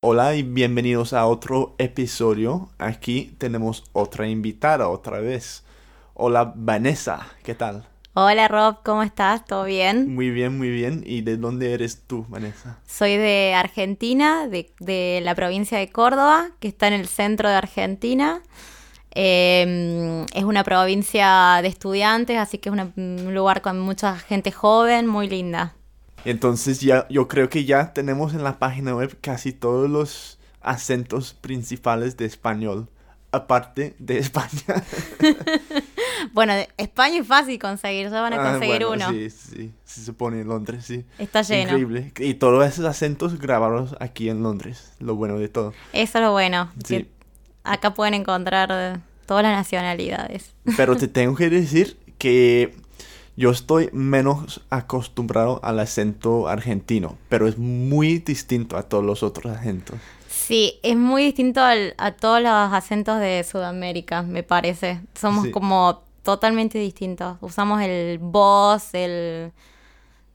Hola y bienvenidos a otro episodio. Aquí tenemos otra invitada otra vez. Hola Vanessa, ¿qué tal? Hola Rob, ¿cómo estás? ¿Todo bien? Muy bien, muy bien. ¿Y de dónde eres tú, Vanessa? Soy de Argentina, de, la provincia de Córdoba, que está en el centro de Argentina. Em, es una provincia de estudiantes, así que es un lugar con mucha gente joven, muy linda. Entonces ya yo creo que ya tenemos en la página web casi todos los acentos principales de español, aparte de España. bueno, España es fácil conseguir, ya van a ah, conseguir uno. Sí, sí, se supone en Londres, sí. Está lleno. Increíble. Y todos esos acentos grabados aquí en Londres, lo bueno de todo. Eso es lo bueno. Sí. acá pueden encontrar todas las nacionalidades. Pero te tengo que decir que yo estoy menos acostumbrado al acento argentino, pero es muy distinto a todos los otros acentos. Sí, es muy distinto a todos los acentos de Sudamérica, me parece. Somos como totalmente distintos. Usamos el vos, el,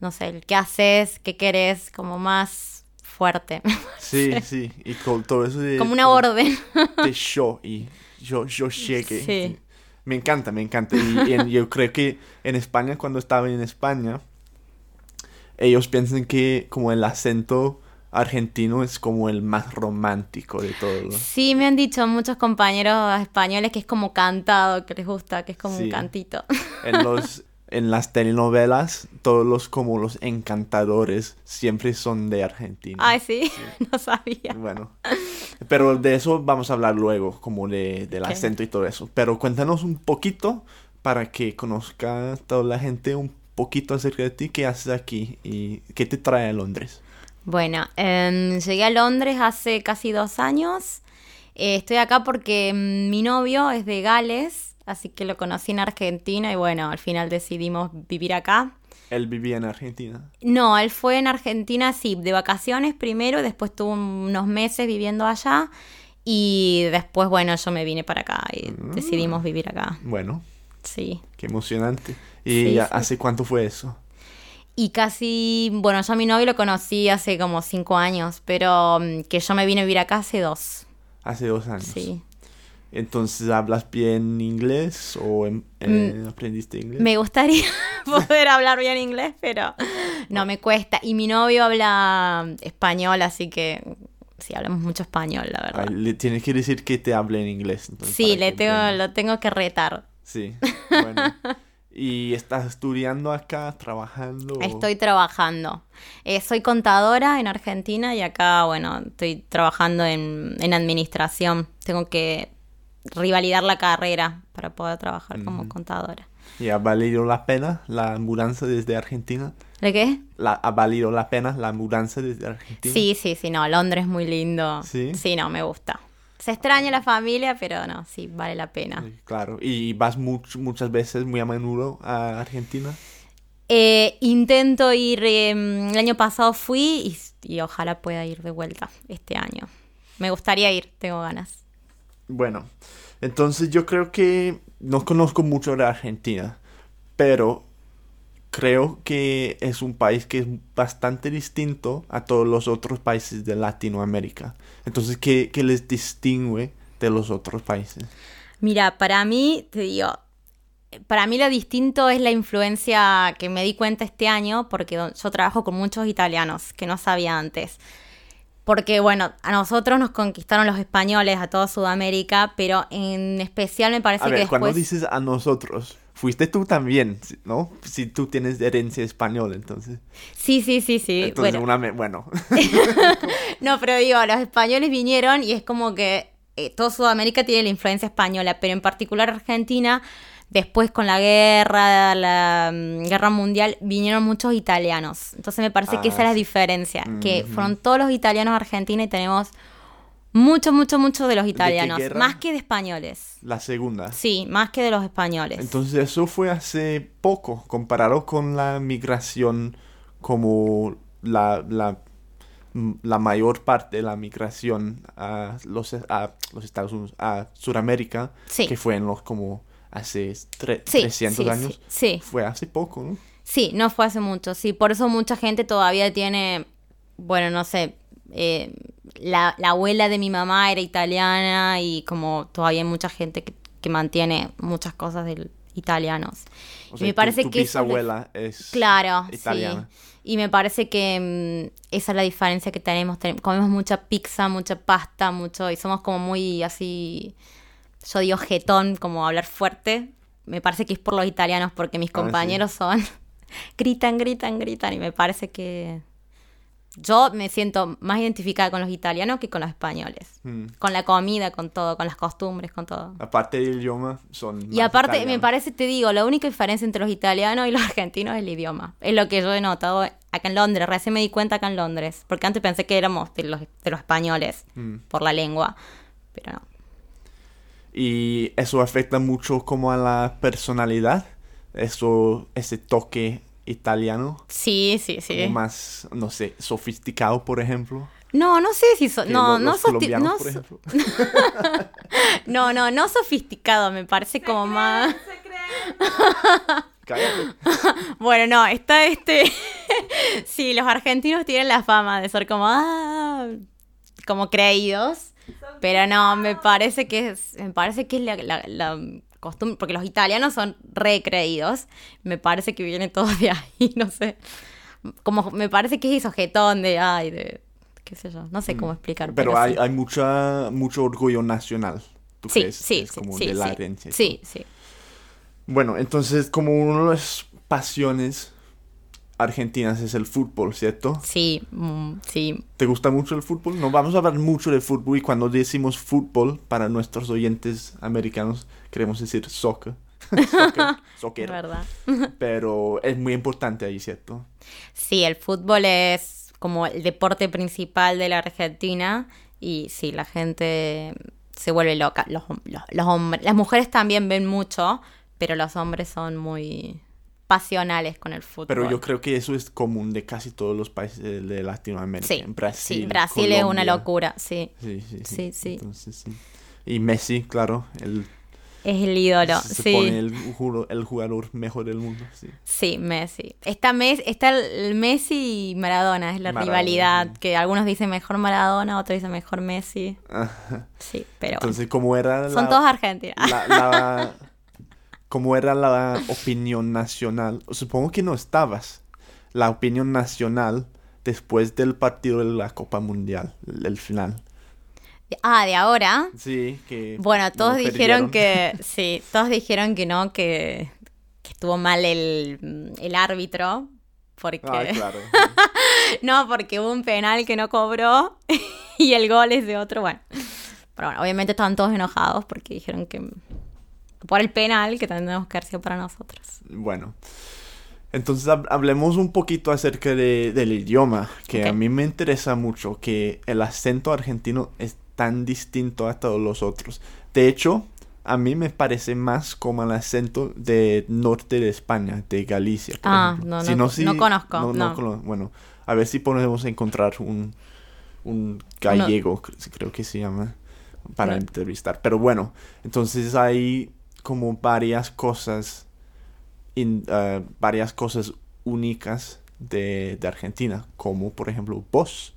no sé, el qué haces, qué querés, como más fuerte. Sí, sí, y con todo eso de... Como una orden. De yo y yo, yo llegué. Sí. Me encanta, me encanta. Y, yo creo que en España, cuando estaba en España, ellos piensan que como el acento argentino es como el más romántico de todos. Sí, me han dicho muchos compañeros españoles que es como cantado, que les gusta, que es como un cantito. En los en las telenovelas, todos los como los encantadores siempre son de Argentina. Ay, sí, no sabía. Bueno, pero de eso vamos a hablar luego, como de, del acento y todo eso. Pero cuéntanos un poquito para que conozca toda la gente un poquito acerca de ti, qué haces aquí y qué te trae a Londres. Bueno, em, llegué a Londres hace casi dos años. Eh, estoy acá porque mm, mi novio es de Gales así que lo conocí en Argentina y bueno, al final decidimos vivir acá. ¿Él vivía en Argentina? No, él fue en Argentina, sí, de vacaciones primero, después tuvo unos meses viviendo allá y después, bueno, yo me vine para acá y mm. decidimos vivir acá. Bueno. Sí. Qué emocionante. ¿Y hace cuánto fue eso? Y casi, bueno, yo a mi novio lo conocí hace como cinco años, pero mm, que yo me vine a vivir acá hace dos. Hace dos años. Sí. Entonces, ¿hablas bien inglés o em, eh, mm, aprendiste inglés? Me gustaría poder hablar bien inglés, pero no me cuesta. Y mi novio habla español, así que sí, hablamos mucho español, la verdad. le tienes que decir que te hable en inglés. sí, le tengo, lo tengo que retar. Sí, bueno. ¿Y estás estudiando acá, trabajando? Estoy trabajando. Eh, soy contadora en Argentina y acá, bueno, estoy trabajando en, en administración. Tengo que rivalidar la carrera para poder trabajar como contadora. ¿Y ha valido la pena la mudanza desde Argentina? ¿De qué? La, ¿Ha valido la pena la mudanza desde Argentina? Sí, sí, sí, no, Londres es muy lindo. Sí. Sí, no, me gusta. Se extraña la familia, pero no, sí, vale la pena. claro, ¿y vas muchas veces, muy a menudo a Argentina? Eh, intento ir, em, el año pasado fui y, y ojalá pueda ir de vuelta este año. Me gustaría ir, tengo ganas. Bueno, entonces yo creo que no conozco mucho de Argentina, pero creo que es un país que es bastante distinto a todos los otros países de Latinoamérica. Entonces, ¿qué, les distingue de los otros países? Mira, para mí, te digo, para mí lo distinto es la influencia que me di cuenta este año, porque yo trabajo con muchos italianos que no sabía antes porque bueno, a nosotros nos conquistaron los españoles, a toda Sudamérica, pero en especial me parece a ver, que cuando dices a nosotros, fuiste tú también, ¿no? Si tú tienes herencia española, entonces. Sí, sí, sí, sí. Entonces, bueno. Una bueno. no, pero digo, los españoles vinieron y es como que eh, toda Sudamérica tiene la influencia española, pero en particular Argentina Después con la guerra, la mm, guerra mundial, vinieron muchos italianos. Entonces me parece que esa es la ah, diferencia, que fueron todos los italianos a Argentina y tenemos mucho, mucho, mucho de los italianos, más que de españoles. La segunda. Sí, más que de los españoles. Entonces eso fue hace poco, comparado con la migración como la, la, la mayor parte de la migración a los, a los Estados Unidos, a Sudamérica, que fue en los como hace 300 años. Sí, Fue hace poco, ¿no? Sí, no fue hace mucho, sí. Por eso mucha gente todavía tiene, bueno, no sé, eh, la, la abuela de mi mamá era italiana y como todavía hay mucha gente que, que mantiene muchas cosas del italianos. O Y sea, me parece tu que bisabuela es Claro, italiana. sí. Y me parece que esa es la diferencia que tenemos. Ten- comemos mucha pizza, mucha pasta, mucho. Y somos como muy así. Yo digo jetón, como hablar fuerte. Me parece que es por los italianos, porque mis Ah, sí. compañeros son. gritan, gritan, gritan. Y me parece que. Yo me siento más identificada con los italianos que con los españoles. Mm. Con la comida, con todo, con las costumbres, con todo. Aparte del idioma, son Y más aparte, me parece, te digo, la única diferencia entre los italianos y los argentinos es el idioma. Es lo que yo he notado acá en Londres. Recién me di cuenta acá en Londres. Porque antes pensé que éramos de los, de los españoles Mm. por la lengua. Pero no. Y eso afecta mucho como a la personalidad. Eso, ese toque italiano. Sí, sí, sí. Como más, no sé, sofisticado, por ejemplo. No, no sé si... so- no, no, los no, por so- ejemplo. no, no, no sofisticado. Me parece como más... Cállate. Bueno, no, está este. sí, los argentinos tienen la fama de ser como. ah, como creídos. Pero no, me parece que es. Me parece que es la, la- la costumbre. Porque los italianos son re creídos. Me parece que viene todo de ahí, no sé. Como me parece que es eso, jetón de. Ay, de. qué sé yo. No sé cómo explicar. Mm. Pero, Pero, hay, sí. hay mucha, mucho orgullo nacional. ¿Tú Sí, crees? sí, es sí, como sí, de la herencia. Sí, sí. Bueno, entonces como una de las pasiones argentinas es el fútbol, ¿cierto? Sí, mm, sí. ¿Te gusta mucho el fútbol? No vamos a hablar mucho de fútbol y cuando decimos fútbol para nuestros oyentes americanos queremos decir soccer. soccer, soccer. verdad. Pero es muy importante ahí, ¿cierto? Sí, el fútbol es como el deporte principal de la Argentina y sí, la gente se vuelve loca. Los, los, los hombres, las mujeres también ven mucho, pero los hombres son muy pasionales con el fútbol. Pero yo creo que eso es común de casi todos los países de, Latinoamérica. sí, Brasil, sí, Brasil es una Colombia. locura, sí. Sí, sí, sí. Sí. Entonces. Y Messi, claro, el, Es el ídolo, se sí. pone el, el jugador mejor del mundo. Sí. Sí, Messi. Está, Messi, está el Messi y Maradona, es la Maradona, rivalidad, sí. que algunos dicen mejor Maradona, otros dicen mejor Messi. Ajá. Sí, pero Entonces, ¿cómo era bueno. son la- todos argentinos. la, la- cómo era la opinión nacional? Supongo que no estabas. La opinión nacional después del partido de la Copa Mundial, el, final. Ah, de ahora. Sí, que Bueno, todos dijeron que, sí, todos dijeron que no, que, que estuvo mal el, el árbitro, porque, Ah, claro. no, porque hubo un penal que no cobró y el gol es de otro, bueno. Pero bueno, obviamente estaban todos enojados porque dijeron que por el penal que tendríamos que haber sido para nosotros. Bueno, entonces hab- hablemos un poquito acerca de- del idioma, que a Ok. mí me interesa mucho, que el acento argentino es tan distinto a todos los otros. De hecho, a mí me parece más como el acento de norte de España, de Galicia. por Ah, ejemplo. no, Si no- si- no conozco, no- no. bueno, a ver si podemos encontrar un, un gallego, cre- creo que se llama, para No. entrevistar. Pero bueno, entonces hay como varias cosas in- eh, varias cosas únicas de, de Argentina, como por ejemplo vos.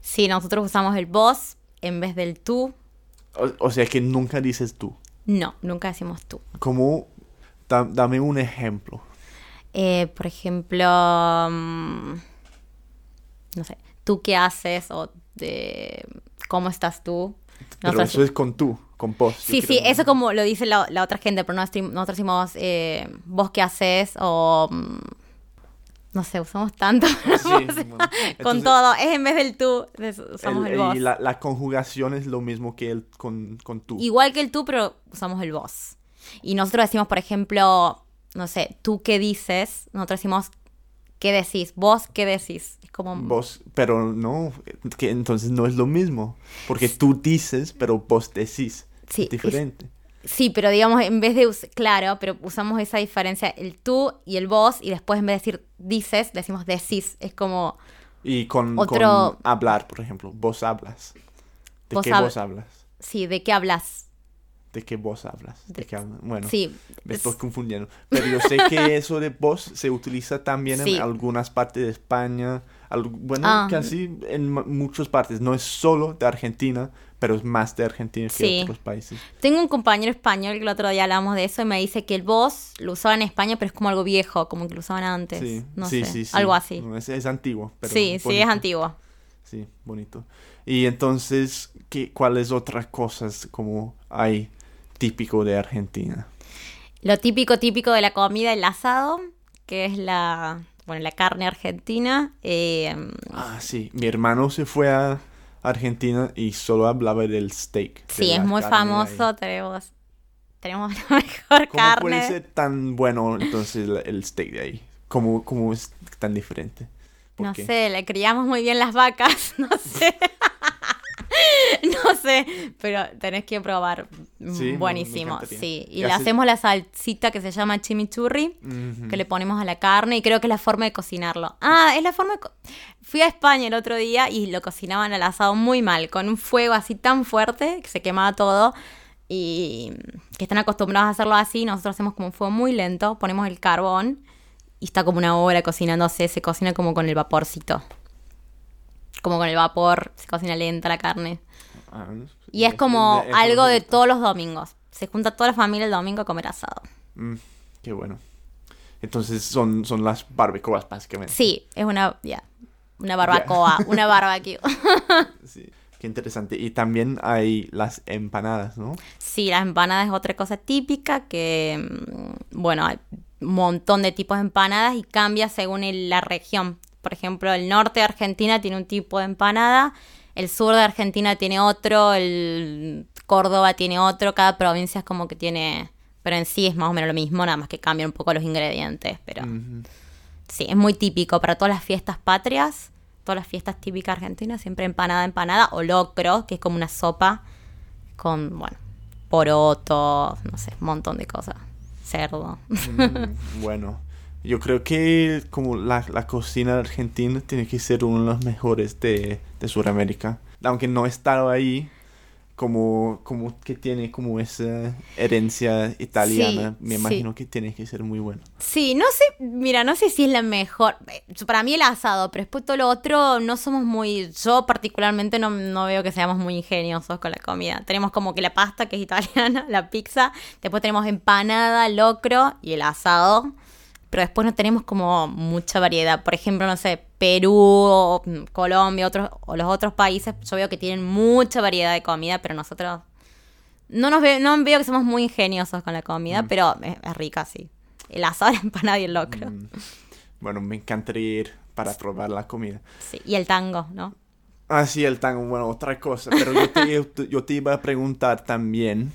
Sí, nosotros usamos el vos en vez del tú. O, o sea que nunca dices tú. No, nunca decimos tú. Como, da- dame un ejemplo. Eh, por ejemplo, mm, no sé, ¿tú qué haces? O de ¿cómo estás tú? Pero Nosotros- eso es con tú, con vos. sí, sí, creo. eso como lo dice la, la otra gente, pero nosotros, decimos, eh, ¿vos qué haces? O, mm, no sé, usamos tanto Sí, bueno, con entonces, todo. Es en vez del tú, usamos el, el- vos. y la, la conjugación es lo mismo que el con, con tú. Igual que el tú, pero usamos el vos. Y nosotros decimos, por ejemplo, no sé, ¿tú qué dices? Nosotros decimos, ¿qué decís? ¿Vos qué decís? Es como... Vos, pero no, que entonces no es lo mismo. Porque tú dices, pero vos decís. Sí, es diferente. Sí, pero digamos, en vez de, claro, pero usamos esa diferencia, el tú y el vos, y después en vez de decir dices, decimos decís. Es como, Y con, Otro- con hablar, por ejemplo, vos hablas. ¿De Vos qué hab- vos hablas? sí, ¿de qué hablas? ¿De qué vos hablas? ¿De qué hablas? Bueno, Sí, me es- estoy confundiendo. Pero yo sé que eso de vos se utiliza también Sí. en algunas partes de España, bueno, Ah. casi en muchas partes. No es solo de Argentina, pero es más de Argentina que Sí. de otros países. Tengo un compañero español que el otro día hablamos de eso y me dice que el vos lo usaban en España, pero es como algo viejo, como que lo usaban antes. Sí, no sí, sé, algo así. Es, es antiguo. Pero sí, sí, es antiguo. Sí, bonito. Y entonces, ¿qué, ¿cuáles otras cosas como hay típico de Argentina? Lo típico, típico de la comida, el asado, que es la, bueno, la carne argentina. eh, Ah, sí. Mi hermano se fue a Argentina y solo hablaba del steak. de sí, es muy famoso, tenemos, tenemos la mejor ¿Cómo carne. puede ser tan bueno entonces el, steak de ahí? ¿Cómo, cómo es tan diferente? ¿Por No qué? sé, le criamos muy bien las vacas, no sé. no sé, pero tenés que probar. Mm, Sí, Buenísimo, sí. Y Y le hace- hacemos la salsita que se llama chimichurri, que le ponemos a la carne y creo que es la forma de cocinarlo. Ah, es la forma de... co- Fui a España el otro día y lo cocinaban al asado muy mal, con un fuego así tan fuerte que se quemaba todo. Y que están acostumbrados a hacerlo así, nosotros hacemos como un fuego muy lento, ponemos el carbón y está como una hora cocinándose, se cocina como con el vaporcito. Como con el vapor, se cocina lenta la carne. Y es como algo de todos los domingos. Se junta toda la familia el domingo a comer asado. Mm, qué bueno. Entonces son, son las barbacoas básicamente. Sí, es una, ya, una barbacoa, una barbecue. Sí, Qué interesante. Y también hay las empanadas, ¿no? Sí, las empanadas es otra cosa típica que, mm, bueno, hay un montón de tipos de empanadas y cambia según el- la región. Por ejemplo, el norte de Argentina tiene un tipo de empanada, el sur de Argentina tiene otro, el Córdoba tiene otro, cada provincia es como que tiene, pero en sí es más o menos lo mismo, nada más que cambian un poco los ingredientes, pero sí, es muy típico para todas las fiestas patrias, todas las fiestas típicas argentinas, siempre empanada, empanada o locro, que es como una sopa con, bueno, porotos, no sé, un montón de cosas, cerdo. Mm, bueno, yo creo que como la, la cocina argentina tiene que ser uno de los mejores de, de Sudamérica. Aunque no he estado ahí, como, como que tiene como esa herencia italiana, Sí, me sí. imagino que tiene que ser muy bueno. Sí, no sé, mira, no sé si es la mejor. eh, Para mí el asado, pero después todo lo otro no somos muy, yo particularmente no, no veo que seamos muy ingeniosos con la comida. Tenemos como que la pasta, que es italiana, la pizza, después tenemos empanada, locro y el asado, pero después no tenemos como mucha variedad. Por ejemplo, no sé, Perú, o, mm, Colombia, otros, o los otros países, yo veo que tienen mucha variedad de comida, pero nosotros no nos ve- no veo que somos muy ingeniosos con la comida, pero es, es rica, sí. El asado, la empanada y el locro. Mm, Bueno, me encantaría ir para probar la comida. Sí, y el tango, ¿no? Ah, sí, el tango, bueno, otra cosa. Pero te- yo te iba a preguntar también,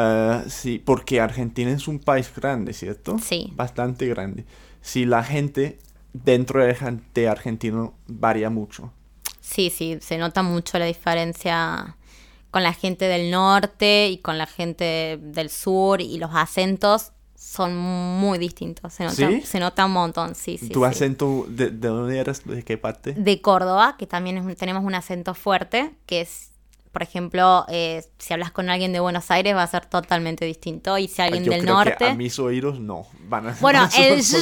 ah, sí, porque Argentina es un país grande, ¿cierto? Sí. Bastante grande. Si la gente dentro de, Argen- de Argentina varía mucho. Sí, sí, se nota mucho la diferencia con la gente del norte y con la gente del sur y los acentos son muy distintos. Se nota, ¿Sí? se nota un montón, sí, sí. ¿Tu sí. acento, de, de dónde eras? ¿De qué parte? de Córdoba, que también es un- tenemos un acento fuerte, que es, por ejemplo, eh, si hablas con alguien de Buenos Aires va a ser totalmente distinto, y si alguien Yo del creo norte... que a mis oídos no. Van a Bueno, van a el su,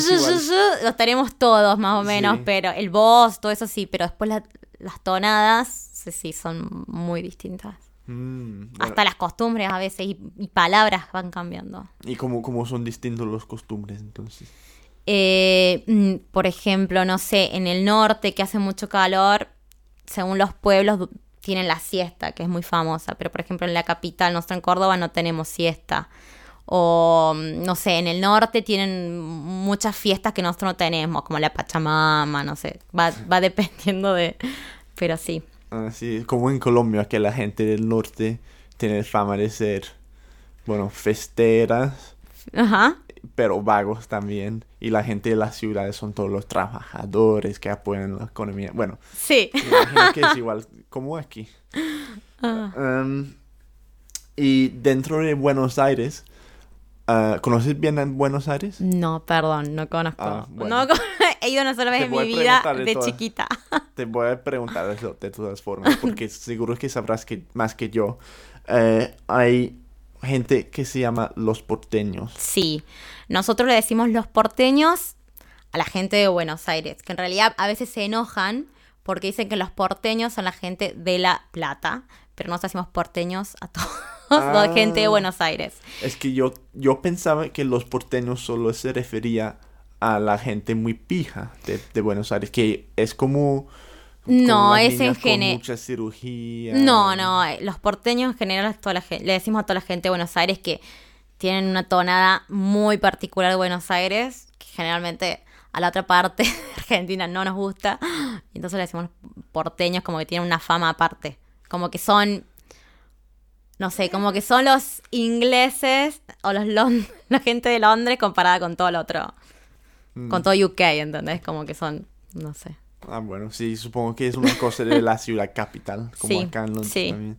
lo tenemos todos más o menos, Sí. pero el voz, todo eso sí, pero después la- las tonadas, sí, sí, son muy distintas. Mm, bueno, Hasta las costumbres a veces y, y palabras van cambiando. ¿Y cómo, cómo son distintos los costumbres entonces? Eh, mm, por ejemplo, no sé, en el norte que hace mucho calor, según los pueblos tienen la siesta, que es muy famosa, pero por ejemplo en la capital, nosotros en Córdoba no tenemos siesta. O mm, no sé, en el norte tienen muchas fiestas que nosotros no tenemos, como la Pachamama, no sé, va, va dependiendo de... Pero sí. Así como en Colombia, que la gente del norte tiene fama de ser, bueno, festeras, Ajá. Pero vagos también. Y la gente de las ciudades son todos los trabajadores que apoyan la economía. Bueno, Sí. imagino que es igual como aquí. Um, y dentro de Buenos Aires, ah, ¿conoces bien a Buenos Aires? No, perdón, no conozco. Ah, bueno. No He ido una sola vez en mi vida de de todas. chiquita. Te voy a preguntar eso de todas formas, porque seguro que sabrás que más que yo. Eh, hay gente que se llama los porteños. Sí, nosotros le decimos los porteños a la gente de Buenos Aires, que en realidad a veces se enojan porque dicen que los porteños son la gente de La Plata, pero nos hacemos porteños a todos, la gente de Ah. Buenos Aires. Es que yo, yo pensaba que los porteños solo se refería a la gente muy pija de, de Buenos Aires, que es como... No, es en niñas con gene- mucha cirugía. No, no, los porteños en general, toda la gen- le decimos a toda la gente de Buenos Aires que tienen una tonada muy particular de Buenos Aires, que generalmente a la otra parte de Argentina no nos gusta, y entonces le decimos porteños como que tienen una fama aparte, como que son, no sé, como que son los ingleses o los lon- la gente de Londres comparada con todo lo otro, Mm. con todo UK, ¿entendés? Como que son, no sé. Ah, bueno, sí, supongo que es una cosa de la ciudad capital, como Sí, acá en Londres sí. también.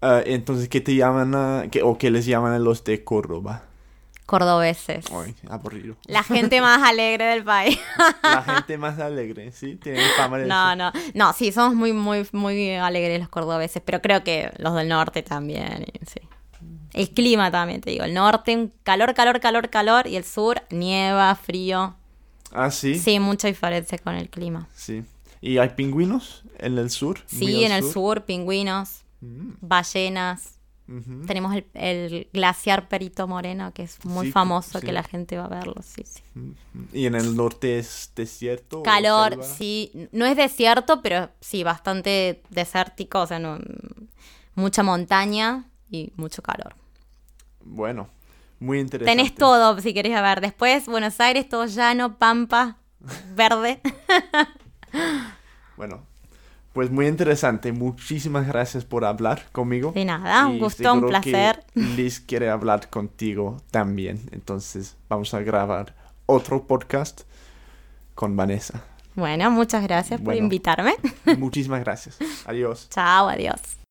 Ah, entonces, ¿qué te llaman a, qué- o qué les llaman a los de Córdoba? Cordobeses. Ay, aburrido. La gente más alegre del país. La gente más alegre, ¿sí? Tienen fama de No, eso. no, no, sí, somos muy, muy, muy alegres los cordobeses, pero creo que los del norte también, sí. El clima también, te digo, el norte, calor, calor, calor, calor, y el sur, nieva, frío. Ah, sí. Sí, mucha diferencia con el clima. Sí. ¿Y hay pingüinos en el sur? Sí, en el sur, pingüinos, Mm, ballenas. ujú. Tenemos el, el glaciar Perito Moreno, que es muy Sí, famoso, sí. que la gente va a verlo, sí, sí. ¿Y en el norte es desierto? Calor, sí. No es desierto, pero sí, bastante desértico, o sea, no, mucha montaña y mucho calor. Bueno, muy interesante. Tenés todo, si querés ver. Después, Buenos Aires, todo llano, pampa, verde. Bueno, pues muy interesante. Muchísimas gracias por hablar conmigo. De nada, un gusto, un placer. Liz quiere hablar contigo también. Entonces vamos a grabar otro podcast con Vanessa. Bueno, muchas gracias por invitarme. Muchísimas gracias. Adiós. Chao, adiós.